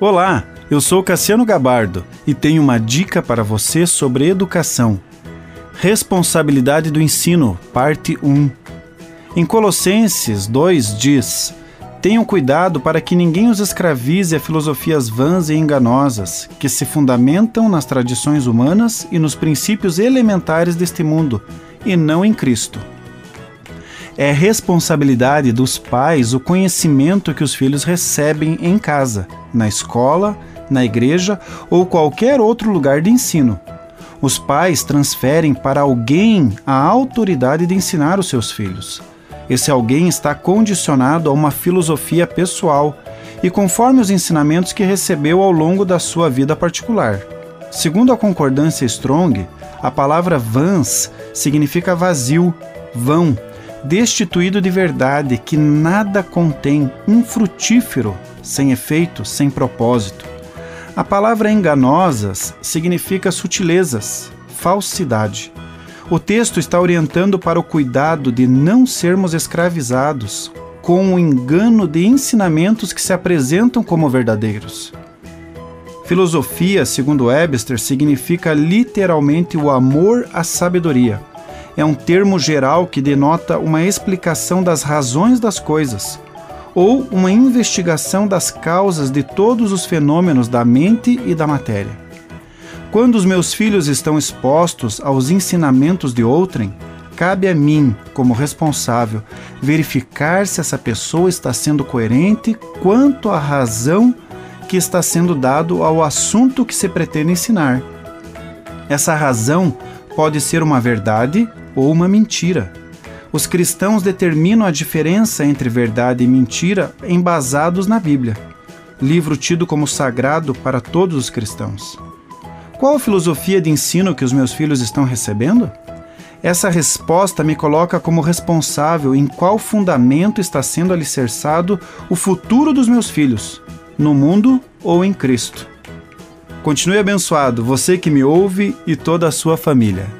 Olá, eu sou Cassiano Gabardo e tenho uma dica para você sobre educação. Responsabilidade do ensino, parte 1. Em Colossenses 2 diz: Tenham cuidado para que ninguém os escravize a filosofias vãs e enganosas, que se fundamentam nas tradições humanas e nos princípios elementares deste mundo, e não em Cristo. É responsabilidade dos pais o conhecimento que os filhos recebem em casa, na escola, na igreja ou qualquer outro lugar de ensino. Os pais transferem para alguém a autoridade de ensinar os seus filhos. Esse alguém está condicionado a uma filosofia pessoal e conforme os ensinamentos que recebeu ao longo da sua vida particular. Segundo a concordância Strong, a palavra vãs significa vazio, vão, destituído de verdade, que nada contém, infrutífero, sem efeito, sem propósito. A palavra enganosas significa sutilezas, falsidade. O texto está orientando para o cuidado de não sermos escravizados com o engano de ensinamentos que se apresentam como verdadeiros. Filosofia, segundo Webster, significa literalmente o amor à sabedoria. É um termo geral que denota uma explicação das razões das coisas ou uma investigação das causas de todos os fenômenos da mente e da matéria. Quando os meus filhos estão expostos aos ensinamentos de outrem, cabe a mim, como responsável, verificar se essa pessoa está sendo coerente quanto à razão que está sendo dado ao assunto que se pretende ensinar. Essa razão pode ser uma verdade ou uma mentira. Os cristãos determinam a diferença entre verdade e mentira embasados na Bíblia, livro tido como sagrado para todos os cristãos. Qual a filosofia de ensino que os meus filhos estão recebendo? Essa resposta me coloca como responsável em qual fundamento está sendo alicerçado o futuro dos meus filhos, no mundo ou em Cristo. Continue abençoado, você que me ouve e toda a sua família.